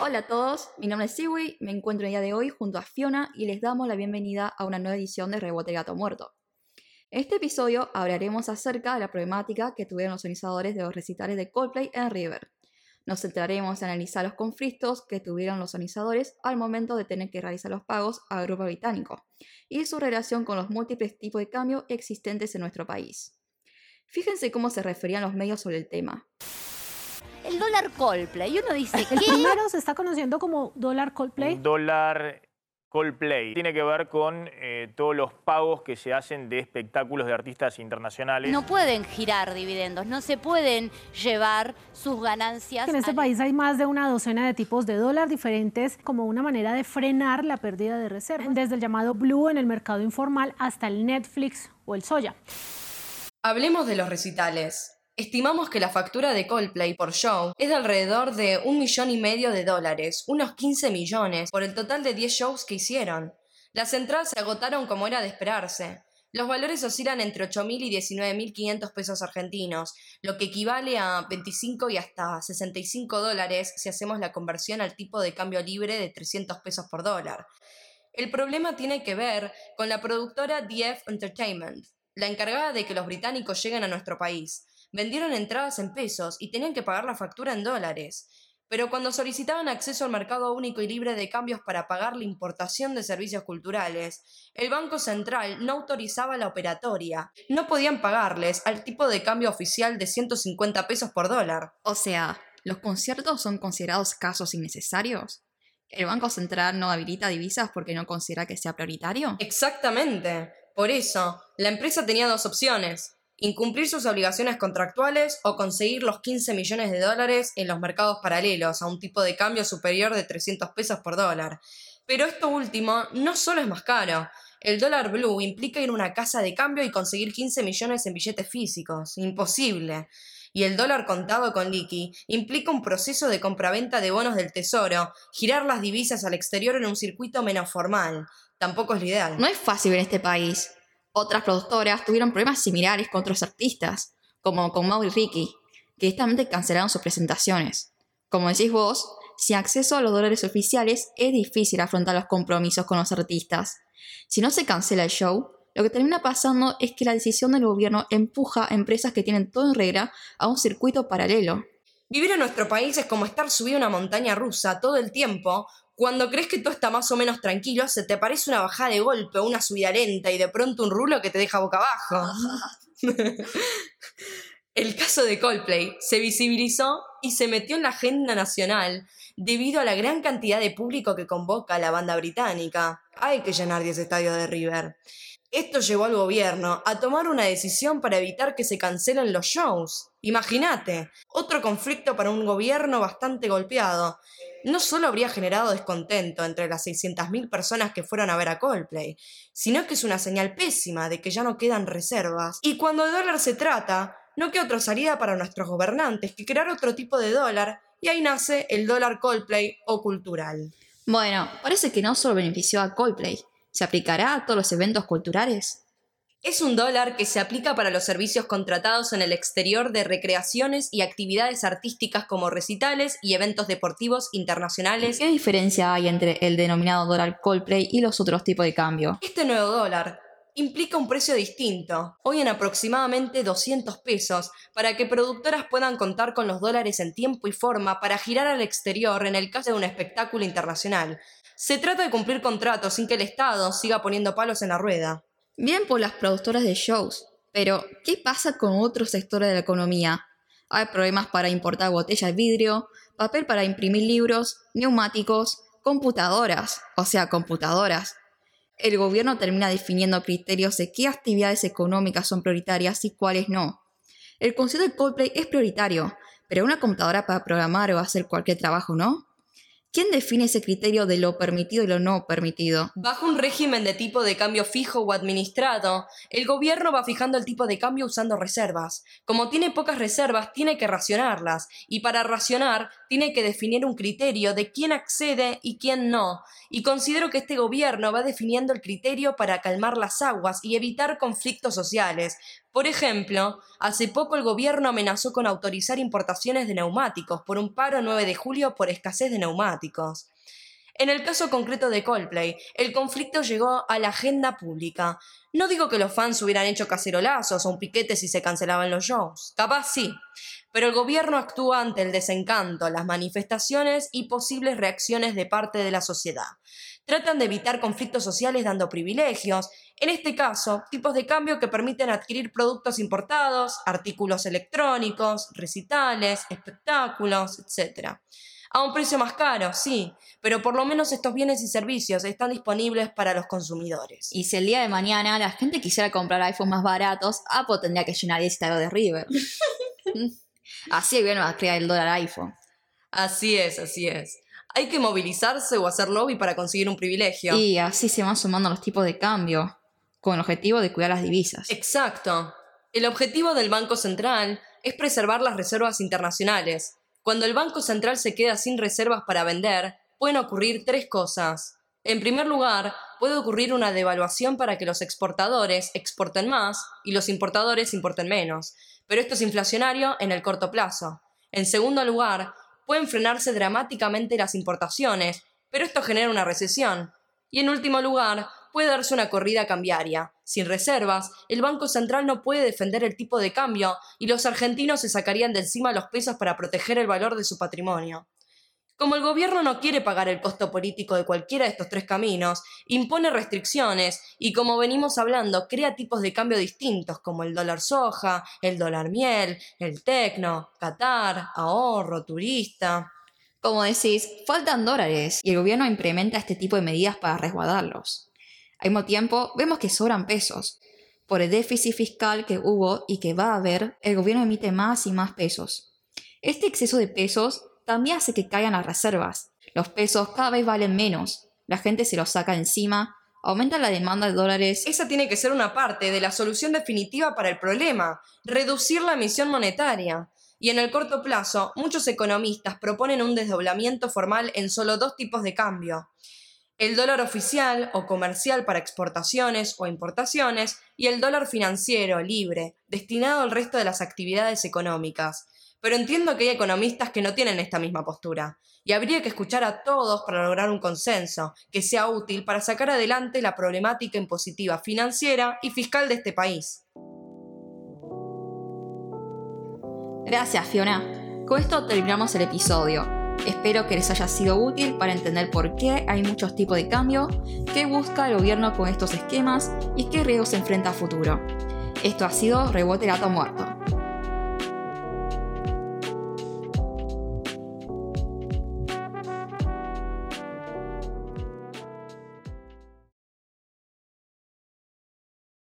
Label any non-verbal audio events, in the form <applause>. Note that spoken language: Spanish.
Hola a todos, mi nombre es Siwi, me encuentro el día de hoy junto a Fiona y les damos la bienvenida a una nueva edición de Rebote Gato Muerto. En este episodio hablaremos acerca de la problemática que tuvieron los organizadores de los recitales de Coldplay en River. Nos centraremos en analizar los conflictos que tuvieron los organizadores al momento de tener que realizar los pagos al grupo británico y su relación con los múltiples tipos de cambio existentes en nuestro país. Fíjense cómo se referían los medios sobre el tema el dólar Coldplay. Y uno dice, <laughs> El primero se está conociendo como dólar Coldplay. Dólar Coldplay. Tiene que ver con eh, todos los pagos que se hacen de espectáculos de artistas internacionales. No pueden girar dividendos, no se pueden llevar sus ganancias. En este país hay más de una docena de tipos de dólar diferentes como una manera de frenar la pérdida de reservas, desde el llamado Blue en el mercado informal hasta el Netflix o el Soya. Hablemos de los recitales. Estimamos que la factura de Coldplay por show es de alrededor de un millón y medio de dólares, unos 15 millones, por el total de 10 shows que hicieron. Las entradas se agotaron como era de esperarse. Los valores oscilan entre 8.000 y 19.500 pesos argentinos, lo que equivale a 25 y hasta 65 dólares si hacemos la conversión al tipo de cambio libre de 300 pesos por dólar. El problema tiene que ver con la productora DF Entertainment, la encargada de que los británicos lleguen a nuestro país vendieron entradas en pesos y tenían que pagar la factura en dólares. Pero cuando solicitaban acceso al mercado único y libre de cambios para pagar la importación de servicios culturales, el Banco Central no autorizaba la operatoria. No podían pagarles al tipo de cambio oficial de 150 pesos por dólar. O sea, ¿los conciertos son considerados casos innecesarios? ¿El Banco Central no habilita divisas porque no considera que sea prioritario? Exactamente. Por eso, la empresa tenía dos opciones incumplir sus obligaciones contractuales o conseguir los 15 millones de dólares en los mercados paralelos a un tipo de cambio superior de 300 pesos por dólar. Pero esto último no solo es más caro. El dólar blue implica ir a una casa de cambio y conseguir 15 millones en billetes físicos. Imposible. Y el dólar contado con liqui implica un proceso de compraventa de bonos del tesoro, girar las divisas al exterior en un circuito menos formal. Tampoco es lo ideal. No es fácil en este país. Otras productoras tuvieron problemas similares con otros artistas, como con Mau y Ricky, que directamente cancelaron sus presentaciones. Como decís vos, sin acceso a los dólares oficiales es difícil afrontar los compromisos con los artistas. Si no se cancela el show, lo que termina pasando es que la decisión del gobierno empuja a empresas que tienen todo en regla a un circuito paralelo. Vivir en nuestro país es como estar subido a una montaña rusa todo el tiempo, cuando crees que todo está más o menos tranquilo, se te parece una bajada de golpe, una subida lenta y de pronto un rulo que te deja boca abajo. <laughs> El caso de Coldplay se visibilizó y se metió en la agenda nacional debido a la gran cantidad de público que convoca a la banda británica. Hay que llenar 10 estadios de River. Esto llevó al gobierno a tomar una decisión para evitar que se cancelen los shows. Imagínate, otro conflicto para un gobierno bastante golpeado no solo habría generado descontento entre las 600.000 personas que fueron a ver a Coldplay, sino que es una señal pésima de que ya no quedan reservas. Y cuando de dólar se trata, no queda otra salida para nuestros gobernantes que crear otro tipo de dólar, y ahí nace el dólar Coldplay o cultural. Bueno, parece que no solo benefició a Coldplay, ¿se aplicará a todos los eventos culturales? Es un dólar que se aplica para los servicios contratados en el exterior de recreaciones y actividades artísticas como recitales y eventos deportivos internacionales. ¿Qué diferencia hay entre el denominado dólar Coldplay y los otros tipos de cambio? Este nuevo dólar implica un precio distinto, hoy en aproximadamente 200 pesos, para que productoras puedan contar con los dólares en tiempo y forma para girar al exterior en el caso de un espectáculo internacional. Se trata de cumplir contratos sin que el Estado siga poniendo palos en la rueda. Bien por las productoras de shows, pero ¿qué pasa con otros sectores de la economía? Hay problemas para importar botellas de vidrio, papel para imprimir libros, neumáticos, computadoras, o sea, computadoras. El gobierno termina definiendo criterios de qué actividades económicas son prioritarias y cuáles no. El concepto de Coldplay es prioritario, pero una computadora para programar o hacer cualquier trabajo, ¿no? ¿Quién define ese criterio de lo permitido y lo no permitido? Bajo un régimen de tipo de cambio fijo o administrado, el gobierno va fijando el tipo de cambio usando reservas. Como tiene pocas reservas, tiene que racionarlas, y para racionar tiene que definir un criterio de quién accede y quién no, y considero que este gobierno va definiendo el criterio para calmar las aguas y evitar conflictos sociales. Por ejemplo, hace poco el gobierno amenazó con autorizar importaciones de neumáticos por un paro 9 de julio por escasez de neumáticos. En el caso concreto de Coldplay, el conflicto llegó a la agenda pública. No digo que los fans hubieran hecho cacerolazos o un piquete si se cancelaban los shows, capaz sí, pero el gobierno actúa ante el desencanto, las manifestaciones y posibles reacciones de parte de la sociedad. Tratan de evitar conflictos sociales dando privilegios, en este caso, tipos de cambio que permiten adquirir productos importados, artículos electrónicos, recitales, espectáculos, etc. A un precio más caro, sí, pero por lo menos estos bienes y servicios están disponibles para los consumidores. Y si el día de mañana la gente quisiera comprar iPhones más baratos, Apple tendría que llenar el estado de River. <laughs> así que va a crear el dólar iPhone. Así es, así es. Hay que movilizarse o hacer lobby para conseguir un privilegio. Y así se van sumando los tipos de cambio, con el objetivo de cuidar las divisas. Exacto. El objetivo del Banco Central es preservar las reservas internacionales, cuando el Banco Central se queda sin reservas para vender, pueden ocurrir tres cosas. En primer lugar, puede ocurrir una devaluación para que los exportadores exporten más y los importadores importen menos, pero esto es inflacionario en el corto plazo. En segundo lugar, pueden frenarse dramáticamente las importaciones, pero esto genera una recesión. Y en último lugar, puede darse una corrida cambiaria. Sin reservas, el Banco Central no puede defender el tipo de cambio y los argentinos se sacarían de encima los pesos para proteger el valor de su patrimonio. Como el gobierno no quiere pagar el costo político de cualquiera de estos tres caminos, impone restricciones y, como venimos hablando, crea tipos de cambio distintos como el dólar soja, el dólar miel, el tecno, Qatar, ahorro, turista. Como decís, faltan dólares y el gobierno implementa este tipo de medidas para resguardarlos. Al mismo tiempo, vemos que sobran pesos. Por el déficit fiscal que hubo y que va a haber, el gobierno emite más y más pesos. Este exceso de pesos también hace que caigan las reservas. Los pesos cada vez valen menos, la gente se los saca encima, aumenta la demanda de dólares. Esa tiene que ser una parte de la solución definitiva para el problema, reducir la emisión monetaria. Y en el corto plazo, muchos economistas proponen un desdoblamiento formal en solo dos tipos de cambio el dólar oficial o comercial para exportaciones o importaciones y el dólar financiero libre, destinado al resto de las actividades económicas. Pero entiendo que hay economistas que no tienen esta misma postura, y habría que escuchar a todos para lograr un consenso que sea útil para sacar adelante la problemática impositiva financiera y fiscal de este país. Gracias, Fiona. Con esto terminamos el episodio. Espero que les haya sido útil para entender por qué hay muchos tipos de cambio, qué busca el gobierno con estos esquemas y qué riesgos se enfrenta a futuro. Esto ha sido Rebote Gato Muerto.